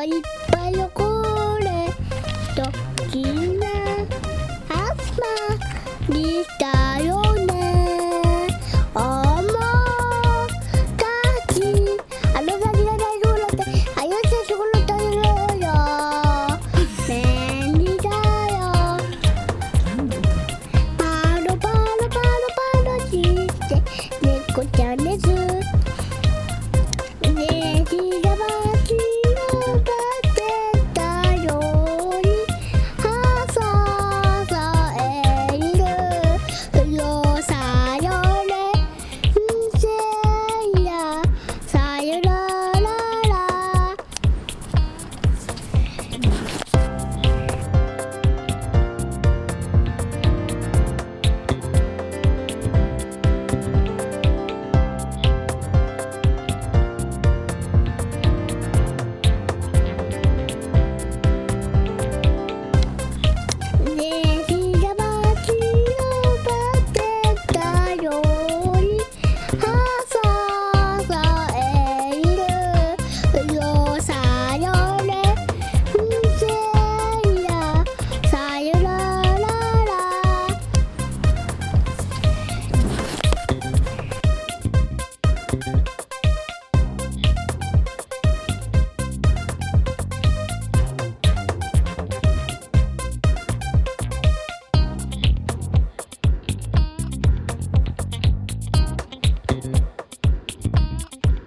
はい。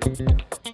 Música